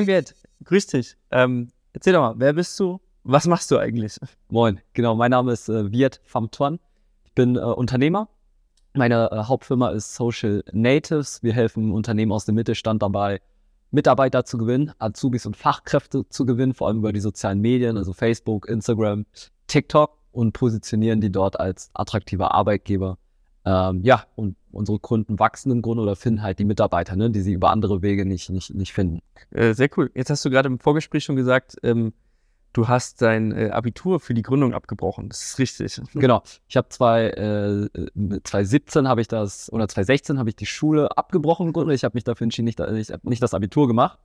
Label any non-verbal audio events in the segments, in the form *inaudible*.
Moin Gerd, grüß dich. Ähm, erzähl doch mal, wer bist du? Was machst du eigentlich? Moin, genau, mein Name ist äh, Viet Famtuan. Ich bin äh, Unternehmer. Meine äh, Hauptfirma ist Social Natives. Wir helfen Unternehmen aus dem Mittelstand dabei, Mitarbeiter zu gewinnen, Azubis und Fachkräfte zu gewinnen, vor allem über die sozialen Medien, also Facebook, Instagram, TikTok und positionieren die dort als attraktiver Arbeitgeber. Ähm, ja, und unsere Kunden wachsen im Grunde oder finden halt die Mitarbeiter, ne, die sie über andere Wege nicht, nicht, nicht finden. Äh, sehr cool. Jetzt hast du gerade im Vorgespräch schon gesagt, ähm, du hast dein äh, Abitur für die Gründung abgebrochen. Das ist richtig. *laughs* Genau. Ich habe zwei, äh, 2017 habe ich das, oder 2016 habe ich die Schule abgebrochen im Grunde. Ich habe mich dafür entschieden, nicht, nicht, nicht das Abitur gemacht.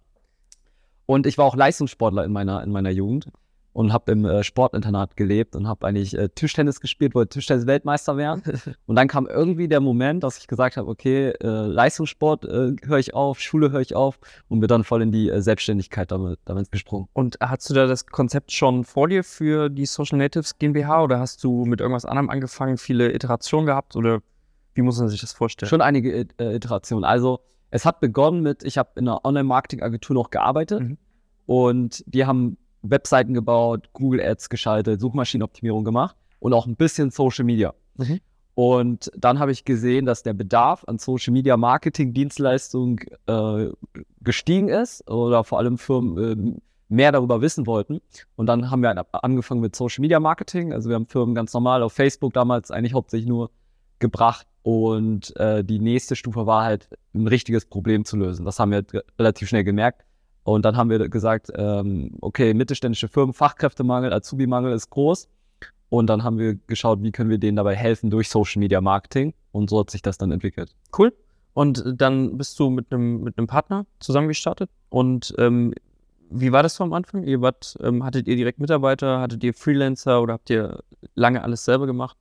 Und ich war auch Leistungssportler in meiner, in meiner Jugend und habe im äh, Sportinternat gelebt und habe eigentlich äh, Tischtennis gespielt, wollte Tischtennis-Weltmeister werden. *laughs* und dann kam irgendwie der Moment, dass ich gesagt habe, okay, äh, Leistungssport äh, höre ich auf, Schule höre ich auf und bin dann voll in die äh, Selbstständigkeit damit, damit gesprungen. Und hast du da das Konzept schon vor dir für die Social Natives GmbH oder hast du mit irgendwas anderem angefangen, viele Iterationen gehabt oder wie muss man sich das vorstellen? Schon einige äh, Iterationen. Also es hat begonnen mit, ich habe in einer Online-Marketing-Agentur noch gearbeitet mhm. und die haben Webseiten gebaut, Google Ads geschaltet, Suchmaschinenoptimierung gemacht und auch ein bisschen Social Media. Mhm. Und dann habe ich gesehen, dass der Bedarf an Social Media Marketing Dienstleistungen äh, gestiegen ist oder vor allem Firmen äh, mehr darüber wissen wollten. Und dann haben wir angefangen mit Social Media Marketing. Also wir haben Firmen ganz normal auf Facebook damals eigentlich hauptsächlich nur gebracht. Und äh, die nächste Stufe war halt ein richtiges Problem zu lösen. Das haben wir relativ schnell gemerkt. Und dann haben wir gesagt, ähm, okay, mittelständische Firmen, Fachkräftemangel, Azubi-Mangel ist groß. Und dann haben wir geschaut, wie können wir denen dabei helfen durch Social Media Marketing. Und so hat sich das dann entwickelt. Cool. Und dann bist du mit einem mit einem Partner zusammengestartet. Und ähm, wie war das vom Anfang? Ihr wart, ähm, hattet ihr direkt Mitarbeiter, hattet ihr Freelancer oder habt ihr lange alles selber gemacht?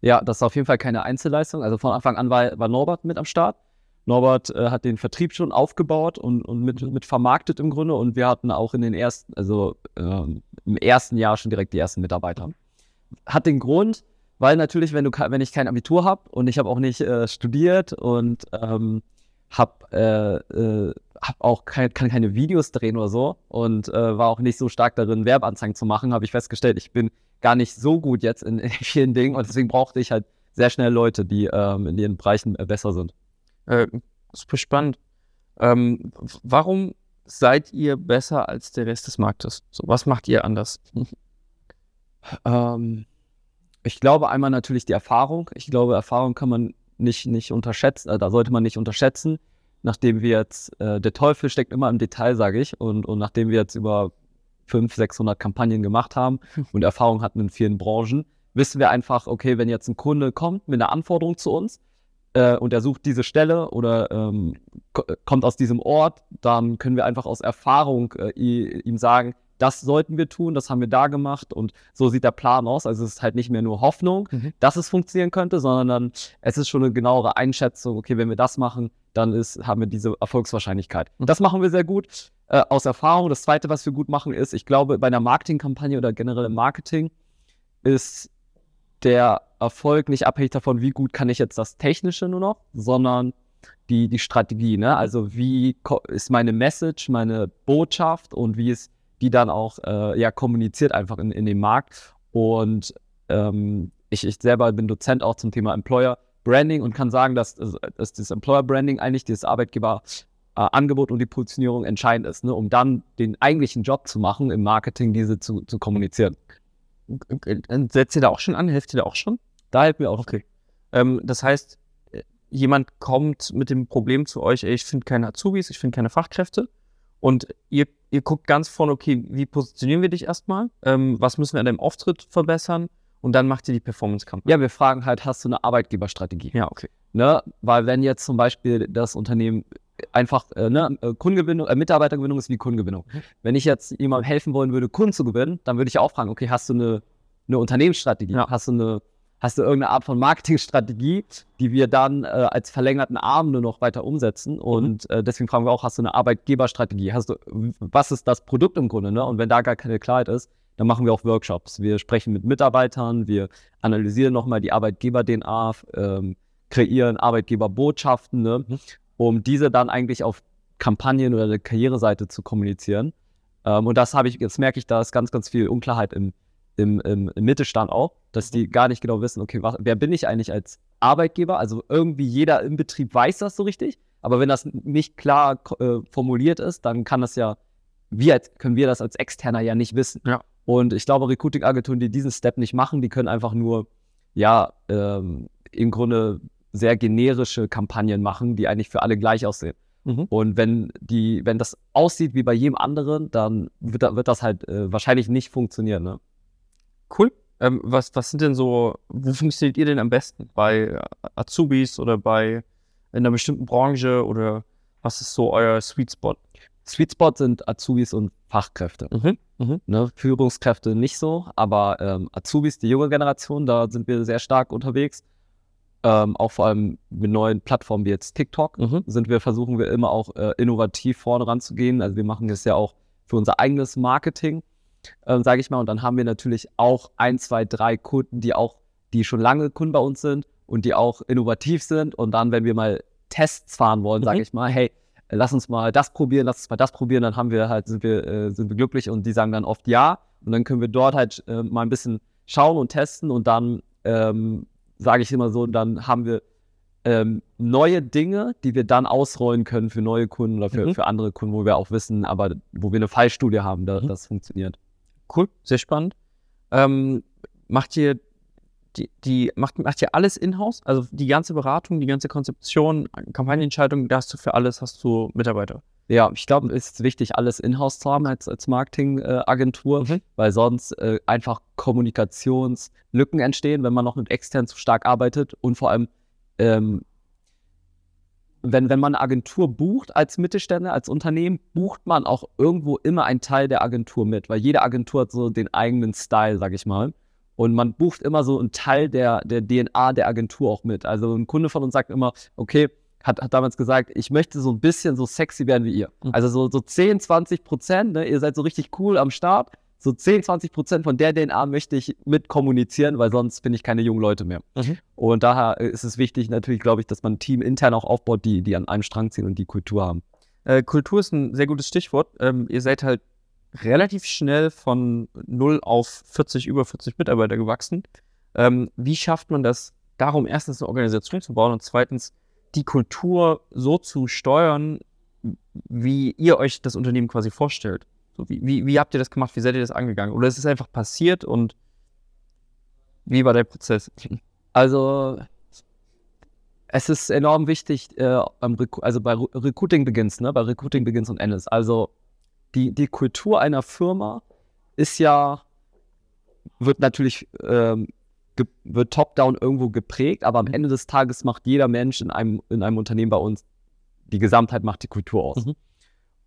Ja, das ist auf jeden Fall keine Einzelleistung. Also von Anfang an war, war Norbert mit am Start. Norbert äh, hat den Vertrieb schon aufgebaut und, und mit, mit vermarktet im Grunde. Und wir hatten auch in den ersten, also äh, im ersten Jahr schon direkt die ersten Mitarbeiter. Hat den Grund, weil natürlich, wenn du wenn ich kein Abitur habe und ich habe auch nicht äh, studiert und ähm, habe äh, äh, hab auch kein, kann keine Videos drehen oder so und äh, war auch nicht so stark darin, Werbeanzeigen zu machen, habe ich festgestellt, ich bin gar nicht so gut jetzt in, *laughs* in vielen Dingen und deswegen brauchte ich halt sehr schnell Leute, die ähm, in ihren Bereichen besser sind. Äh, super spannend. Ähm, warum seid ihr besser als der Rest des Marktes? So, was macht ihr anders? *laughs* ähm, ich glaube einmal natürlich die Erfahrung. Ich glaube, Erfahrung kann man nicht, nicht unterschätzen, äh, da sollte man nicht unterschätzen. Nachdem wir jetzt, äh, der Teufel steckt immer im Detail, sage ich, und, und nachdem wir jetzt über 500, 600 Kampagnen gemacht haben und Erfahrung hatten in vielen Branchen, wissen wir einfach, okay, wenn jetzt ein Kunde kommt mit einer Anforderung zu uns, äh, und er sucht diese Stelle oder ähm, kommt aus diesem Ort, dann können wir einfach aus Erfahrung äh, ihm sagen, das sollten wir tun, das haben wir da gemacht und so sieht der Plan aus. Also es ist halt nicht mehr nur Hoffnung, mhm. dass es funktionieren könnte, sondern es ist schon eine genauere Einschätzung, okay, wenn wir das machen, dann ist, haben wir diese Erfolgswahrscheinlichkeit. Mhm. Das machen wir sehr gut äh, aus Erfahrung. Das Zweite, was wir gut machen, ist, ich glaube, bei einer Marketingkampagne oder generell im Marketing ist der Erfolg nicht abhängig davon, wie gut kann ich jetzt das Technische nur noch, sondern die, die Strategie. Ne? Also wie ist meine Message, meine Botschaft und wie ist die dann auch äh, ja, kommuniziert einfach in, in dem Markt. Und ähm, ich, ich selber bin Dozent auch zum Thema Employer Branding und kann sagen, dass, dass das Employer Branding eigentlich dieses Arbeitgeberangebot äh, und die Positionierung entscheidend ist, ne? um dann den eigentlichen Job zu machen, im Marketing diese zu, zu kommunizieren. Setzt ihr da auch schon an? Helft ihr da auch schon? Da helfen wir auch. Okay. Ähm, das heißt, äh, jemand kommt mit dem Problem zu euch, ey, ich finde keine Azubis, ich finde keine Fachkräfte. Und ihr, ihr guckt ganz vorne, okay, wie positionieren wir dich erstmal? Ähm, was müssen wir an deinem Auftritt verbessern? Und dann macht ihr die Performance-Kampagne. Ja, wir fragen halt, hast du eine Arbeitgeberstrategie? Ja, okay. Ne? Weil wenn jetzt zum Beispiel das Unternehmen einfach äh, ne, äh, Kundengewinnung, äh, Mitarbeitergewinnung ist wie Kundengewinnung. Mhm. Wenn ich jetzt jemandem helfen wollen würde, Kunden zu gewinnen, dann würde ich auch fragen, okay, hast du eine, eine Unternehmensstrategie? Ja. Hast du eine hast du irgendeine Art von Marketingstrategie, die wir dann äh, als verlängerten Arm nur noch weiter umsetzen. Mhm. Und äh, deswegen fragen wir auch, hast du eine Arbeitgeberstrategie? Hast du, was ist das Produkt im Grunde? Ne? Und wenn da gar keine Klarheit ist, dann machen wir auch Workshops. Wir sprechen mit Mitarbeitern, wir analysieren nochmal die Arbeitgeber-DNA, ähm, kreieren Arbeitgeberbotschaften, ne? Mhm. um diese dann eigentlich auf Kampagnen oder Karriereseite zu kommunizieren. Ähm, und das habe ich, jetzt merke ich, da ist ganz, ganz viel Unklarheit im, im, im, im Mittelstand auch, dass die gar nicht genau wissen, okay, was, wer bin ich eigentlich als Arbeitgeber? Also irgendwie jeder im Betrieb weiß das so richtig, aber wenn das nicht klar äh, formuliert ist, dann kann das ja, wir können wir das als Externer ja nicht wissen. Ja. Und ich glaube, Recruiting-Agenturen, die diesen Step nicht machen, die können einfach nur, ja, ähm, im Grunde sehr generische Kampagnen machen, die eigentlich für alle gleich aussehen. Mhm. Und wenn die, wenn das aussieht wie bei jedem anderen, dann wird, wird das halt äh, wahrscheinlich nicht funktionieren. Ne? Cool. Ähm, was, was sind denn so, wo funktioniert ihr denn am besten? Bei äh, Azubis oder bei in einer bestimmten Branche oder was ist so euer Sweet Spot? Sweet Spot sind Azubis und Fachkräfte. Mhm. Mhm. Ne? Führungskräfte nicht so, aber ähm, Azubis, die junge Generation, da sind wir sehr stark unterwegs. Ähm, auch vor allem mit neuen Plattformen wie jetzt TikTok Mhm. sind wir, versuchen wir immer auch äh, innovativ vorne ranzugehen. Also wir machen das ja auch für unser eigenes Marketing, ähm, sage ich mal. Und dann haben wir natürlich auch ein, zwei, drei Kunden, die auch, die schon lange Kunden bei uns sind und die auch innovativ sind. Und dann, wenn wir mal Tests fahren wollen, sage Mhm. ich mal, hey, äh, lass uns mal das probieren, lass uns mal das probieren, dann haben wir halt, sind wir, äh, sind wir glücklich und die sagen dann oft ja. Und dann können wir dort halt äh, mal ein bisschen schauen und testen und dann ähm, sage ich immer so, dann haben wir ähm, neue Dinge, die wir dann ausrollen können für neue Kunden oder für, Mhm. für andere Kunden, wo wir auch wissen, aber wo wir eine Fallstudie haben, da, Mhm. das funktioniert. Cool, sehr spannend. Ähm, macht ihr die, die macht, macht ihr alles in-house? Also die ganze Beratung, die ganze Konzeption, Kampagnenentscheidung, da hast du für alles hast du Mitarbeiter. Ja, ich glaube, es ist wichtig, alles in-house zu haben als, als Marketingagentur, Mhm. weil sonst äh, einfach Kommunikationslücken entstehen, wenn man noch mit extern zu stark arbeitet und vor allem, ähm, wenn, wenn man eine Agentur bucht als Mittelständler, als Unternehmen, bucht man auch irgendwo immer einen Teil der Agentur mit, weil jede Agentur hat so den eigenen Style, sag ich mal. Und man bucht immer so einen Teil der, der DNA der Agentur auch mit. Also ein Kunde von uns sagt immer, okay, hat, hat damals gesagt, ich möchte so ein bisschen so sexy werden wie ihr. Mhm. Also so, so 10, 20 Prozent, ne? ihr seid so richtig cool am Start. So 10, 20 Prozent von der DNA möchte ich mit kommunizieren, weil sonst bin ich keine jungen Leute mehr. Mhm. Und daher ist es wichtig, natürlich, glaube ich, dass man ein Team intern auch aufbaut, die, die an einem Strang ziehen und die Kultur haben. Äh, Kultur ist ein sehr gutes Stichwort. Ähm, ihr seid halt relativ schnell von 0 auf 40, über 40 Mitarbeiter gewachsen. Ähm, wie schafft man das, darum erstens eine Organisation zu bauen und zweitens die Kultur so zu steuern, wie ihr euch das Unternehmen quasi vorstellt? So, wie, wie, wie habt ihr das gemacht? Wie seid ihr das angegangen? Oder ist es einfach passiert und wie war der Prozess? Also es ist enorm wichtig, äh, also bei Re Recruiting Begins, ne? bei Recruiting Begins und Endes. Also die, die Kultur einer Firma ist ja, wird natürlich, ähm, wird top-down irgendwo geprägt, aber am Mhm. Ende des Tages macht jeder Mensch in einem, in einem Unternehmen bei uns, die Gesamtheit macht die Kultur aus. Mhm.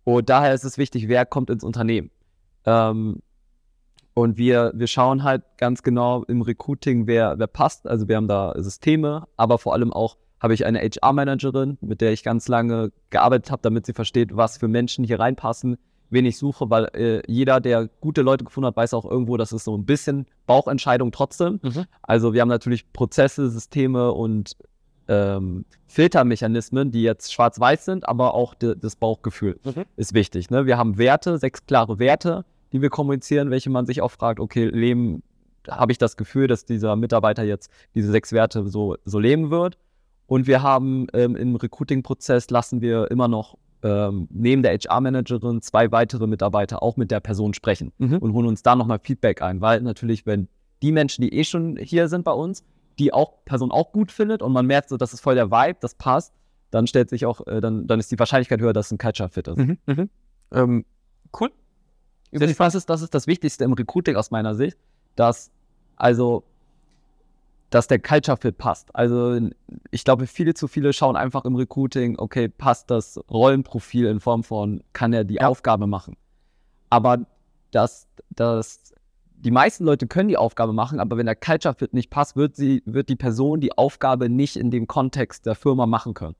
Und daher ist es wichtig, wer kommt ins Unternehmen. Ähm, und wir, wir schauen halt ganz genau im Recruiting, wer, wer passt. Also wir haben da Systeme, aber vor allem auch habe ich eine HR-Managerin, mit der ich ganz lange gearbeitet habe, damit sie versteht, was für Menschen hier reinpassen, wen ich suche, weil äh, jeder, der gute Leute gefunden hat, weiß auch irgendwo, das ist so ein bisschen Bauchentscheidung trotzdem. Mhm. Also wir haben natürlich Prozesse, Systeme und ähm, Filtermechanismen, die jetzt schwarz-weiß sind, aber auch de, das Bauchgefühl Mhm. ist wichtig. Ne? Wir haben Werte, sechs klare Werte, die wir kommunizieren, welche man sich auch fragt, okay, leben, habe ich das Gefühl, dass dieser Mitarbeiter jetzt diese sechs Werte so, so leben wird. Und wir haben ähm, im Recruiting-Prozess lassen wir immer noch ähm, neben der HR-Managerin zwei weitere Mitarbeiter auch mit der Person sprechen Mhm. und holen uns da nochmal Feedback ein, weil natürlich, wenn die Menschen, die eh schon hier sind bei uns, die auch Person auch gut findet und man merkt so, das ist voll der Vibe, das passt, dann stellt sich auch, äh, dann, dann ist die Wahrscheinlichkeit höher, dass ein Culture Fit ist. Mhm. Mhm. Ähm, cool. Übrigens, das ist, das ist das Wichtigste im Recruiting aus meiner Sicht, dass also dass der Culture Fit passt. Also ich glaube, viele zu viele schauen einfach im Recruiting, okay, passt das Rollenprofil in Form von, kann er die Ja. Aufgabe machen. Aber das, das, die meisten Leute können die Aufgabe machen, aber wenn der Culture Fit nicht passt, wird sie, wird die Person die Aufgabe nicht in dem Kontext der Firma machen können.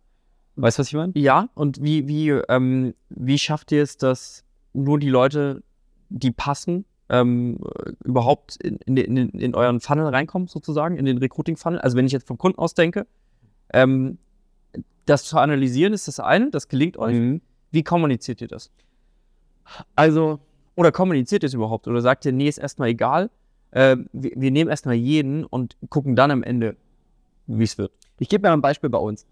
Weißt du, was ich meine? Ja, und wie, wie, ähm, wie schafft ihr es, dass nur die Leute, die passen, ähm, äh, überhaupt in, in, in, euren Funnel reinkommen, sozusagen, in den Recruiting-Funnel? Also wenn ich jetzt vom Kunden aus denke, ähm, das zu analysieren ist das eine, das gelingt euch. Mhm. Wie kommuniziert ihr das? Also, Oder kommuniziert ihr es überhaupt? Oder sagt ihr, nee, ist erstmal egal, äh, wir, wir nehmen erstmal jeden und gucken dann am Ende, wie es wird? ich gebe mir ein Beispiel bei uns.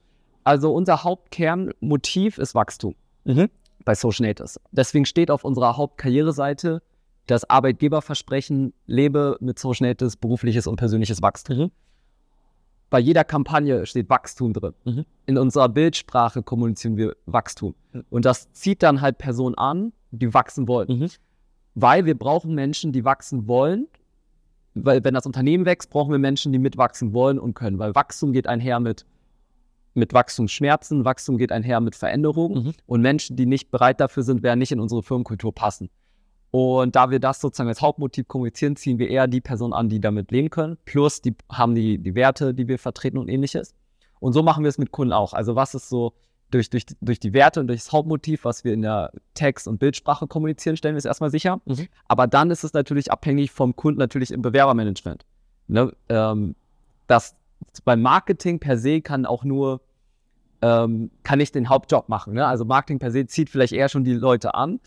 Also, unser Hauptkernmotiv ist Wachstum bei Social Natives. Deswegen steht auf unserer Hauptkarriereseite das Arbeitgeberversprechen, lebe mit Social Natives berufliches und persönliches Wachstum. Bei jeder Kampagne steht Wachstum drin. Mhm. In unserer Bildsprache kommunizieren wir Wachstum. Mhm. Und das zieht dann halt Personen an, die wachsen wollen. Mhm. Weil wir brauchen Menschen, die wachsen wollen. Weil wenn das Unternehmen wächst, brauchen wir Menschen, die mitwachsen wollen und können. Weil Wachstum geht einher mit, mit Wachstumsschmerzen, Wachstum geht einher mit Veränderungen. Mhm. Und Menschen, die nicht bereit dafür sind, werden nicht in unsere Firmenkultur passen. Und da wir das sozusagen als Hauptmotiv kommunizieren, ziehen wir eher die Personen an, die damit leben können. Plus, die haben die, die Werte, die wir vertreten und ähnliches. Und so machen wir es mit Kunden auch. Also was ist so durch, durch, durch die Werte und durch das Hauptmotiv, was wir in der Text- und Bildsprache kommunizieren, stellen wir es erstmal sicher. Mhm. Aber dann ist es natürlich abhängig vom Kunden natürlich im Bewerbermanagement. Ne? Ähm, das beim Marketing per se kann auch nur ähm, kann ich den Hauptjob machen. Ne? Also Marketing per se zieht vielleicht eher schon die Leute an,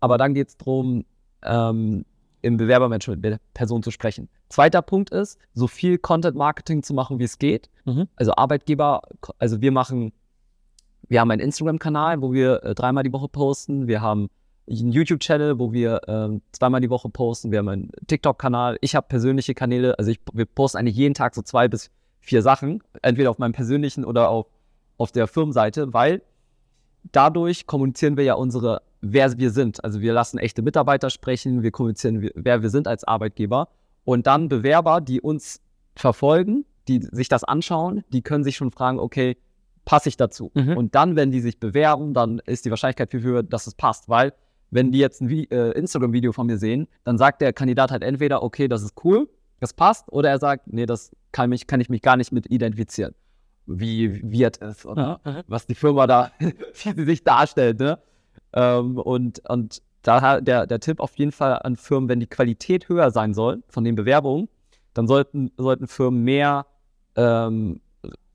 aber dann geht es darum, ähm, im Bewerbermanagement mit der Person zu sprechen. Zweiter Punkt ist, so viel Content-Marketing zu machen, wie es geht. Mhm. Also Arbeitgeber, also wir machen, wir haben einen Instagram-Kanal, wo wir äh, dreimal die Woche posten. Wir haben einen YouTube-Channel, wo wir ähm, zweimal die Woche posten. Wir haben einen TikTok-Kanal. Ich habe persönliche Kanäle, also ich, wir posten eigentlich jeden Tag so zwei bis vier Sachen, entweder auf meinem persönlichen oder auf, auf der Firmenseite, weil dadurch kommunizieren wir ja unsere, wer wir sind. Also wir lassen echte Mitarbeiter sprechen, wir kommunizieren, wer wir sind als Arbeitgeber. Und dann Bewerber, die uns verfolgen, die sich das anschauen, die können sich schon fragen, okay, passe ich dazu? Mhm. Und dann, wenn die sich bewerben, dann ist die Wahrscheinlichkeit viel höher, dass es passt, weil wenn die jetzt ein äh, Instagram-Video von mir sehen, dann sagt der Kandidat halt entweder, okay, das ist cool, das passt, oder er sagt, nee, das kann, mich, kann ich mich gar nicht mit identifizieren. Wie wird es oder Mhm. was die Firma da, *laughs* wie sie sich darstellt, ne? Ähm, und, und daher der, der Tipp auf jeden Fall an Firmen, wenn die Qualität höher sein soll von den Bewerbungen, dann sollten, sollten Firmen mehr, ähm,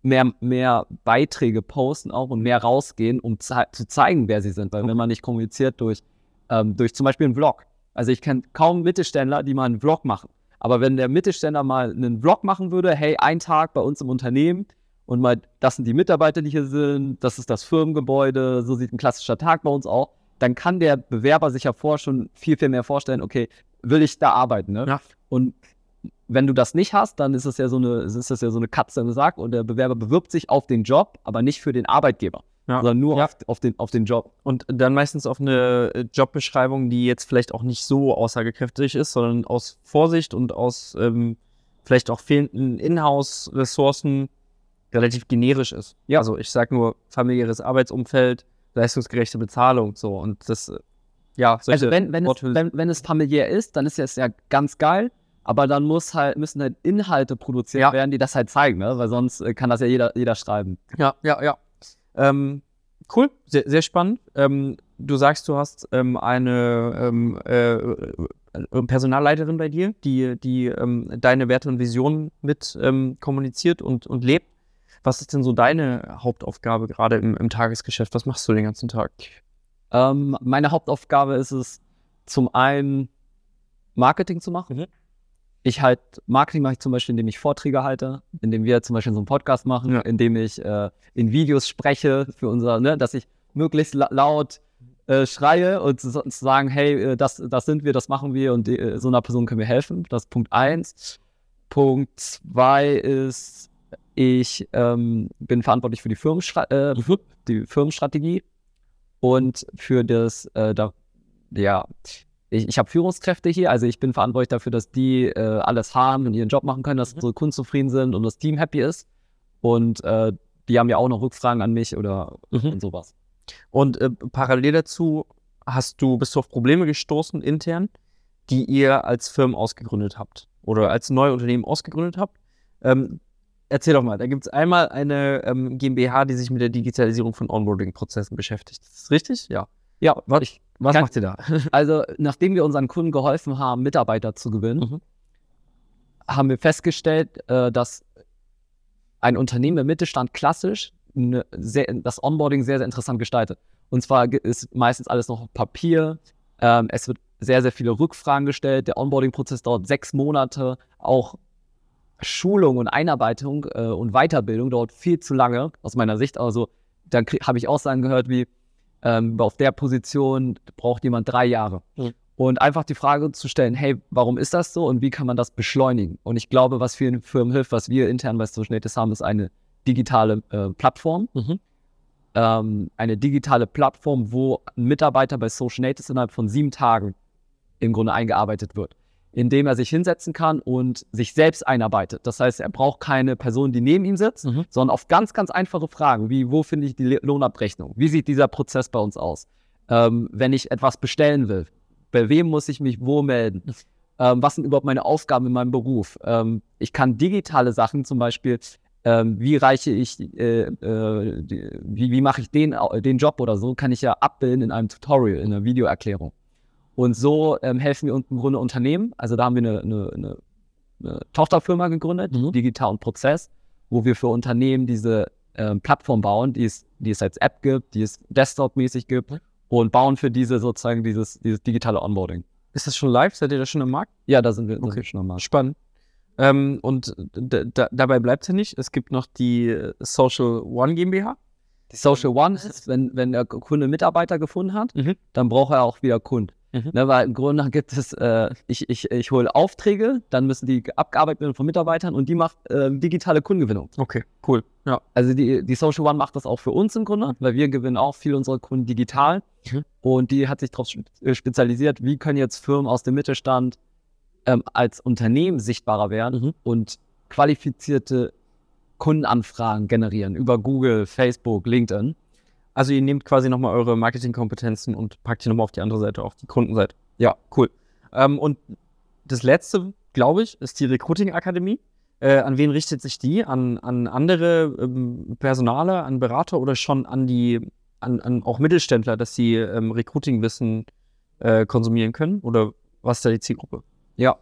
mehr, mehr Beiträge posten auch und mehr rausgehen, um zei zu zeigen, wer sie sind. Weil wenn man nicht kommuniziert durch, ähm, durch zum Beispiel einen Vlog. Also ich kenne kaum Mittelständler, die mal einen Vlog machen. Aber wenn der Mittelständler mal einen Vlog machen würde, hey, ein Tag bei uns im Unternehmen und mal, das sind die Mitarbeiter, die hier sind, das ist das Firmengebäude, so sieht ein klassischer Tag bei uns auch, dann kann der Bewerber sich ja vorher schon viel, viel mehr vorstellen, okay, will ich da arbeiten, ne? Ja. Und wenn du das nicht hast, dann ist es ja so eine, ist das ja so eine Katze im Sack und der Bewerber bewirbt sich auf den Job, aber nicht für den Arbeitgeber, Ja. sondern nur Ja. auf, auf, den, auf den Job. Und dann meistens auf eine äh, Jobbeschreibung, die jetzt vielleicht auch nicht so aussagekräftig ist, sondern aus Vorsicht und aus ähm, vielleicht auch fehlenden Inhouse-Ressourcen relativ generisch ist. Ja. Also ich sag nur familiäres Arbeitsumfeld, leistungsgerechte Bezahlung, so und das, äh, ja, Also wenn, wenn, es, wenn, wenn es familiär ist, dann ist es ja ganz geil, aber dann muss halt, müssen halt Inhalte produziert Ja. werden, die das halt zeigen, ne? weil sonst äh, kann das ja jeder, jeder schreiben. Ja, ja, ja. Ähm, cool, sehr, sehr spannend. Ähm, du sagst, du hast ähm, eine ähm, äh, äh, Personalleiterin bei dir, die, die ähm, deine Werte und Visionen mit ähm, kommuniziert und, und lebt. Was ist denn so deine Hauptaufgabe gerade im, im Tagesgeschäft? Was machst du den ganzen Tag? Ähm, meine Hauptaufgabe ist es, zum einen Marketing zu machen. Mhm. Ich halt, Marketing mache ich zum Beispiel, indem ich Vorträge halte, indem wir zum Beispiel so einen Podcast machen, Ja. indem ich äh, in Videos spreche für unser, ne, dass ich möglichst la laut äh, schreie und zu, zu sagen, hey, äh, das, das sind wir, das machen wir und äh, so einer Person können wir helfen. Das ist Punkt eins. Punkt zwei ist, ich ähm, bin verantwortlich für die, Firmenstra äh, die Firmenstrategie und für das, äh, da, ja, ich, ich habe Führungskräfte hier, also ich bin verantwortlich dafür, dass die äh, alles haben und ihren Job machen können, dass Mhm. unsere Kunden zufrieden sind und das Team happy ist. Und äh, die haben ja auch noch Rückfragen an mich oder Mhm. und sowas. Und äh, parallel dazu hast du, bist du auf Probleme gestoßen intern, die ihr als Firmen ausgegründet habt oder als neue Unternehmen ausgegründet habt. Ähm, erzähl doch mal, da gibt es einmal eine ähm, GmbH, die sich mit der Digitalisierung von Onboarding-Prozessen beschäftigt. Ist das richtig? Ja. Ja, Was, ich, was macht ihr da? *laughs* also nachdem wir unseren Kunden geholfen haben, Mitarbeiter zu gewinnen, Mhm. haben wir festgestellt, äh, dass ein Unternehmen im Mittelstand klassisch eine sehr, das Onboarding sehr, sehr interessant gestaltet. Und zwar ist meistens alles noch Papier. Ähm, es wird sehr, sehr viele Rückfragen gestellt. Der Onboarding-Prozess dauert sechs Monate. Auch Schulung und Einarbeitung äh, und Weiterbildung dauert viel zu lange, aus meiner Sicht. Also, dann habe ich Aussagen gehört wie, ähm, auf der Position braucht jemand drei Jahre. Mhm. Und einfach die Frage zu stellen, hey, warum ist das so und wie kann man das beschleunigen? Und ich glaube, was vielen Firmen hilft, was wir intern bei Social Natives haben, ist eine digitale äh, Plattform. Mhm. Ähm, eine digitale Plattform, wo ein Mitarbeiter bei Social Natives innerhalb von sieben Tagen im Grunde eingearbeitet wird indem er sich hinsetzen kann und sich selbst einarbeitet. Das heißt, er braucht keine Person, die neben ihm sitzt, mhm. sondern auf ganz, ganz einfache Fragen, wie wo finde ich die Lohnabrechnung? Wie sieht dieser Prozess bei uns aus? Ähm, wenn ich etwas bestellen will, bei wem muss ich mich wo melden? Ähm, was sind überhaupt meine Aufgaben in meinem Beruf? Ähm, ich kann digitale Sachen zum Beispiel, ähm, wie reiche ich, äh, äh, die, wie, wie mache ich den, den Job oder so, kann ich ja abbilden in einem Tutorial, in einer Videoerklärung. Und so ähm, helfen wir im Grunde Unternehmen. Also da haben wir eine, eine, eine, eine Tochterfirma gegründet, mhm. Digital und Prozess, wo wir für Unternehmen diese ähm, Plattform bauen, die es, die es als App gibt, die es Desktop-mäßig gibt mhm. und bauen für diese sozusagen dieses, dieses digitale Onboarding. Ist das schon live? Seid ihr da schon am Markt? Ja, da sind wir, okay. sind wir schon am Markt. Spannend. Ähm, und dabei bleibt es ja nicht. Es gibt noch die äh, Social One GmbH. Die Social One ist, wenn, wenn der Kunde Mitarbeiter gefunden hat, mhm. dann braucht er auch wieder Kunden. Mhm. Ne, weil im Grunde gibt es, äh, ich, ich, ich hole Aufträge, dann müssen die abgearbeitet werden von Mitarbeitern und die macht äh, digitale Kundengewinnung. Okay, cool. Ja. Also die, die Social One macht das auch für uns im Grunde, weil wir gewinnen auch viele unserer Kunden digital. Mhm. Und die hat sich darauf äh, spezialisiert, wie können jetzt Firmen aus dem Mittelstand ähm, als Unternehmen sichtbarer werden mhm. und qualifizierte Kundenanfragen generieren über Google, Facebook, LinkedIn. Also ihr nehmt quasi nochmal eure Marketingkompetenzen und packt die nochmal auf die andere Seite, auf die Kundenseite. Ja, cool. Ähm, und das letzte, glaube ich, ist die Recruiting Akademie. Äh, an wen richtet sich die? An, an andere ähm, Personale, an Berater oder schon an die, an, an auch Mittelständler, dass sie ähm, Recruiting-Wissen äh, konsumieren können? Oder was ist da die Zielgruppe? Ja,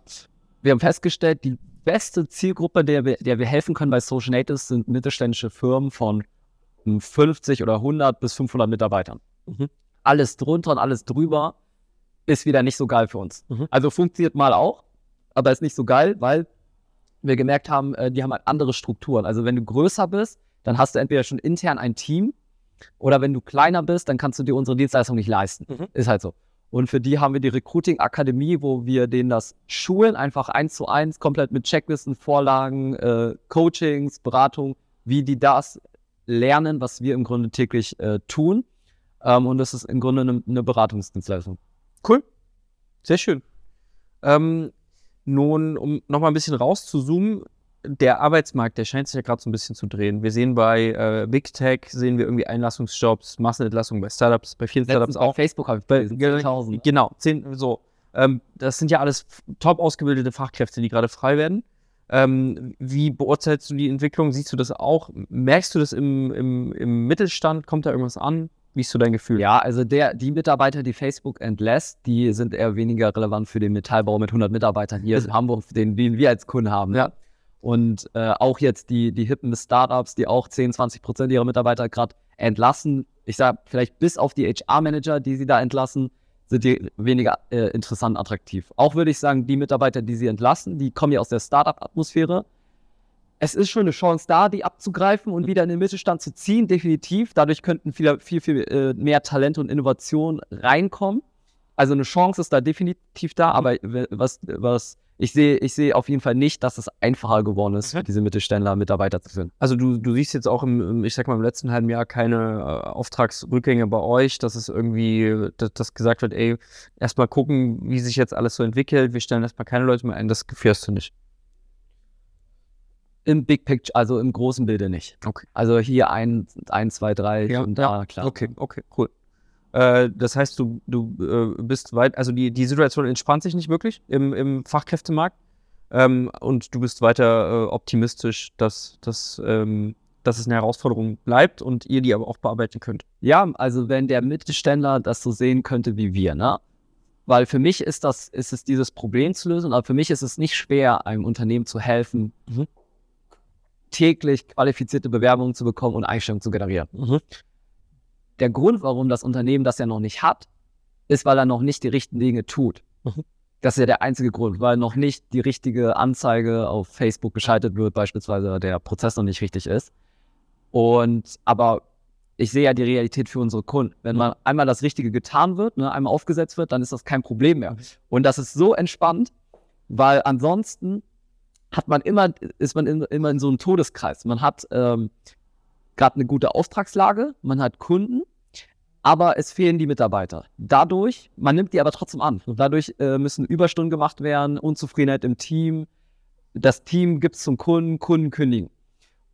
wir haben festgestellt, die beste Zielgruppe, der wir, der wir helfen können bei Social Natives, sind mittelständische Firmen von 50 oder 100 bis 500 Mitarbeitern. Mhm. Alles drunter und alles drüber ist wieder nicht so geil für uns. Mhm. Also funktioniert mal auch, aber ist nicht so geil, weil wir gemerkt haben, äh, die haben halt andere Strukturen. Also wenn du größer bist, dann hast du entweder schon intern ein Team oder wenn du kleiner bist, dann kannst du dir unsere Dienstleistung nicht leisten. Mhm. Ist halt so. Und für die haben wir die Recruiting Akademie, wo wir denen das schulen, einfach eins zu eins, komplett mit Checklisten, Vorlagen, äh, Coachings, Beratung, wie die das lernen, was wir im Grunde täglich äh, tun. Ähm, und das ist im Grunde eine, eine Beratungsdienstleistung. Cool. Sehr schön. Ähm, nun, um nochmal ein bisschen rauszuzoomen, der Arbeitsmarkt, der scheint sich ja gerade so ein bisschen zu drehen. Wir sehen bei äh, Big Tech, sehen wir irgendwie Einlassungsjobs, Massenentlassungen bei Startups, bei vielen Startups auch. Bei Facebook habe ich bei 10.000. Genau, 10, so. Ähm, das sind ja alles top ausgebildete Fachkräfte, die gerade frei werden. Ähm, wie beurteilst du die Entwicklung? Siehst du das auch? Merkst du das im, im, im Mittelstand? Kommt da irgendwas an? Wie ist so dein Gefühl? Ja, also der, die Mitarbeiter, die Facebook entlässt, die sind eher weniger relevant für den Metallbau mit 100 Mitarbeitern hier in Hamburg, den, den wir als Kunden haben. Ja. Und äh, auch jetzt die, die hippen Startups, die auch 10, 20 Prozent ihrer Mitarbeiter gerade entlassen. Ich sage vielleicht bis auf die HR-Manager, die sie da entlassen, sind die weniger äh, interessant attraktiv. Auch würde ich sagen, die Mitarbeiter, die sie entlassen, die kommen ja aus der Startup-Atmosphäre. Es ist schon eine Chance da, die abzugreifen und wieder in den Mittelstand zu ziehen, definitiv. Dadurch könnten viel, viel, viel äh, mehr Talente und Innovation reinkommen. Also eine Chance ist da definitiv da, aber was, was ich sehe, ich sehe auf jeden Fall nicht, dass es einfacher geworden ist, mhm. diese Mittelständler Mitarbeiter zu finden. Also du, du siehst jetzt auch im, ich sag mal, im letzten halben Jahr keine äh, Auftragsrückgänge bei euch, dass es irgendwie, dass, dass gesagt wird, ey, erstmal gucken, wie sich jetzt alles so entwickelt, wir stellen erstmal keine Leute mehr ein, das gefährst du nicht. Im Big Picture, also im großen Bilde nicht. Okay. Also hier ein, ein zwei, drei ja, und da, ja. klar. Okay, okay, cool. Äh, das heißt, du, du äh, bist weit, also die, die Situation entspannt sich nicht wirklich im, im Fachkräftemarkt. Ähm, und du bist weiter äh, optimistisch, dass, dass, ähm, dass es eine Herausforderung bleibt und ihr die aber auch bearbeiten könnt. Ja, also wenn der Mittelständler das so sehen könnte wie wir, ne? Weil für mich ist das, ist es dieses Problem zu lösen, aber für mich ist es nicht schwer, einem Unternehmen zu helfen, mhm. täglich qualifizierte Bewerbungen zu bekommen und Einstellungen zu generieren. Mhm Der Grund, warum das Unternehmen das ja noch nicht hat, ist, weil er noch nicht die richtigen Dinge tut. Mhm. Das ist ja der einzige Grund, weil noch nicht die richtige Anzeige auf Facebook geschaltet wird, beispielsweise der Prozess noch nicht richtig ist. Und aber ich sehe ja die Realität für unsere Kunden. Wenn man einmal das Richtige getan wird, ne, einmal aufgesetzt wird, dann ist das kein Problem mehr. Und das ist so entspannt, weil ansonsten hat man immer, ist man in, immer in so einem Todeskreis. Man hat ähm, gerade eine gute Auftragslage, man hat Kunden, aber es fehlen die Mitarbeiter. Dadurch, man nimmt die aber trotzdem an. Und dadurch äh, müssen Überstunden gemacht werden, Unzufriedenheit im Team. Das Team gibt es zum Kunden, Kunden kündigen.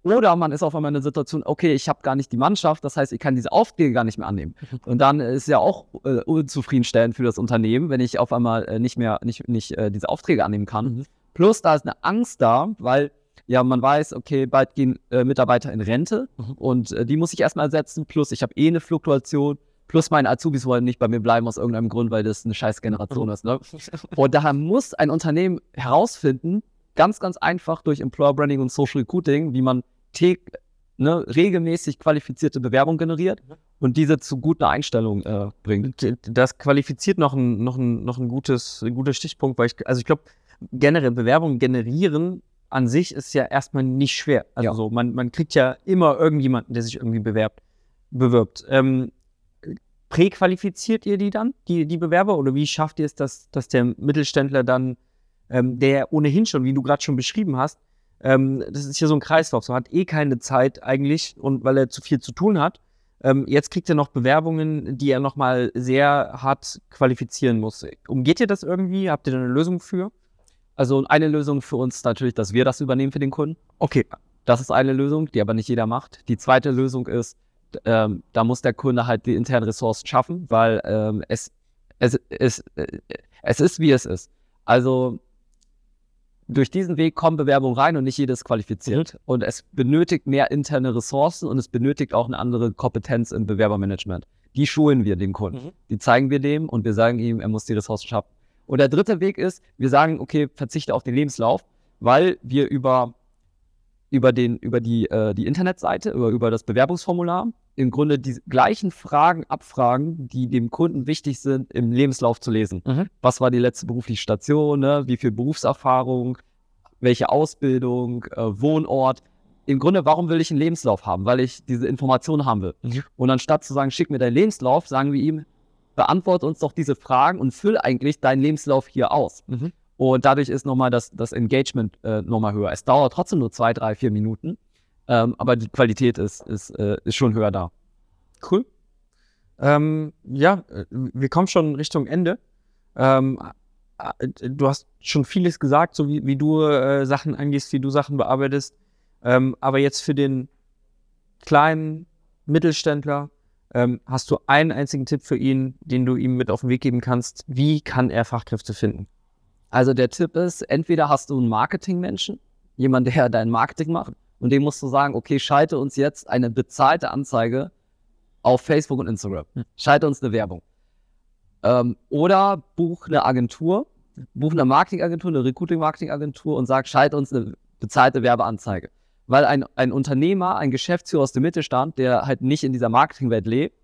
Oder man ist auf einmal in einer Situation, okay, ich habe gar nicht die Mannschaft, das heißt, ich kann diese Aufträge gar nicht mehr annehmen. *laughs* Und dann ist ja auch äh, unzufriedenstellend für das Unternehmen, wenn ich auf einmal äh, nicht mehr nicht, nicht äh, diese Aufträge annehmen kann. Mhm. Plus, da ist eine Angst da, weil ja, man weiß, okay, bald gehen äh, Mitarbeiter in Rente mhm. und äh, die muss ich erstmal ersetzen. Plus, ich habe eh eine Fluktuation. Plus, meine Azubis wollen nicht bei mir bleiben aus irgendeinem Grund, weil das eine scheiß Generation mhm. ist. Ne? Und daher muss ein Unternehmen herausfinden, ganz, ganz einfach durch Employer Branding und Social Recruiting, wie man ne, regelmäßig qualifizierte Bewerbung generiert mhm. und diese zu guten Einstellungen äh, bringt. Das qualifiziert noch ein, noch ein, noch ein, gutes, ein guter Stichpunkt, weil ich, also ich glaube, generell Bewerbungen generieren an sich ist ja erstmal nicht schwer. Also ja. so, man, man kriegt ja immer irgendjemanden, der sich irgendwie bewerbt, bewirbt. Ähm, präqualifiziert ihr die dann, die, die Bewerber, oder wie schafft ihr es, dass, dass der Mittelständler dann, ähm, der ohnehin schon, wie du gerade schon beschrieben hast, ähm, das ist hier so ein Kreislauf, so hat eh keine Zeit eigentlich und weil er zu viel zu tun hat. Ähm, jetzt kriegt er noch Bewerbungen, die er nochmal sehr hart qualifizieren muss. Umgeht ihr das irgendwie? Habt ihr da eine Lösung für? Also eine Lösung für uns ist natürlich, dass wir das übernehmen für den Kunden. Okay, das ist eine Lösung, die aber nicht jeder macht. Die zweite Lösung ist, ähm, da muss der Kunde halt die internen Ressourcen schaffen, weil ähm, es, es, es, äh, es ist, wie es ist. Also durch diesen Weg kommen Bewerbungen rein und nicht jedes qualifiziert. Mhm. Und es benötigt mehr interne Ressourcen und es benötigt auch eine andere Kompetenz im Bewerbermanagement. Die schulen wir dem Kunden. Mhm. Die zeigen wir dem und wir sagen ihm, er muss die Ressourcen schaffen. Und der dritte Weg ist, wir sagen, okay, verzichte auf den Lebenslauf, weil wir über, über, den, über die, äh, die Internetseite, über, über das Bewerbungsformular im Grunde die gleichen Fragen abfragen, die dem Kunden wichtig sind, im Lebenslauf zu lesen. Mhm. Was war die letzte berufliche Station? Ne? Wie viel Berufserfahrung? Welche Ausbildung? Äh, Wohnort? Im Grunde, warum will ich einen Lebenslauf haben? Weil ich diese Informationen haben will. Mhm. Und anstatt zu sagen, schick mir deinen Lebenslauf, sagen wir ihm, beantworte uns doch diese Fragen und füll eigentlich deinen Lebenslauf hier aus. Mhm. Und dadurch ist nochmal das, das Engagement äh, nochmal höher. Es dauert trotzdem nur zwei, drei, vier Minuten, ähm, aber die Qualität ist, ist, äh, ist schon höher da. Cool. Ähm, ja, äh, wir kommen schon Richtung Ende. Ähm, äh, du hast schon vieles gesagt, so wie, wie du äh, Sachen angehst, wie du Sachen bearbeitest. Ähm, aber jetzt für den kleinen Mittelständler, ähm, hast du einen einzigen Tipp für ihn, den du ihm mit auf den Weg geben kannst? Wie kann er Fachkräfte finden? Also der Tipp ist, entweder hast du einen Marketingmenschen, jemand, der *laughs* dein Marketing macht, und dem musst du sagen, okay, schalte uns jetzt eine bezahlte Anzeige auf Facebook und Instagram. Hm. Schalte uns eine Werbung. Ähm, oder buch eine Agentur, buch eine Marketingagentur, eine Recruiting-Marketingagentur und sag, schalte uns eine bezahlte Werbeanzeige weil ein, ein Unternehmer, ein Geschäftsführer aus dem Mittelstand, der halt nicht in dieser Marketingwelt lebt,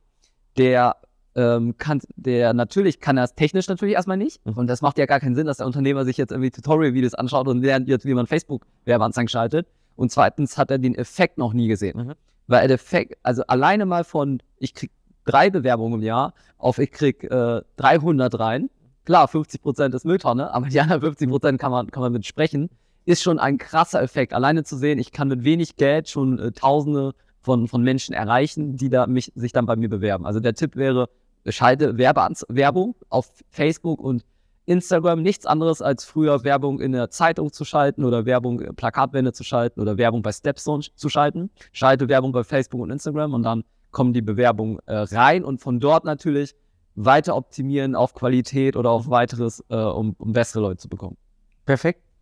der ähm, kann, der natürlich kann er es technisch natürlich erstmal nicht. Mhm. Und das macht ja gar keinen Sinn, dass der Unternehmer sich jetzt irgendwie Tutorial-Videos anschaut und lernt jetzt, wie man Facebook-Werbeanzeigen schaltet. Und zweitens hat er den Effekt noch nie gesehen. Mhm. Weil der Effekt, also alleine mal von, ich krieg drei Bewerbungen im Jahr auf ich krieg äh, 300 rein. Klar, 50 Prozent ist Mülltonne, aber die anderen 50 Prozent kann man, kann man mit sprechen ist schon ein krasser Effekt. Alleine zu sehen, ich kann mit wenig Geld schon äh, Tausende von, von Menschen erreichen, die da mich, sich dann bei mir bewerben. Also der Tipp wäre, schalte Werbeanz Werbung auf Facebook und Instagram. Nichts anderes als früher Werbung in der Zeitung zu schalten oder Werbung äh, Plakatwände zu schalten oder Werbung bei Stepstone zu schalten. Schalte Werbung bei Facebook und Instagram und dann kommen die Bewerbungen äh, rein und von dort natürlich weiter optimieren auf Qualität oder auf weiteres, äh, um, um bessere Leute zu bekommen. Perfekt.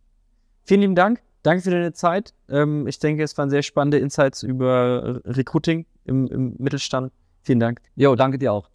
Vielen lieben Dank. Danke für deine Zeit. Ähm, ich denke, es waren sehr spannende Insights über Recruiting im, im Mittelstand. Vielen Dank. Jo, danke dir auch.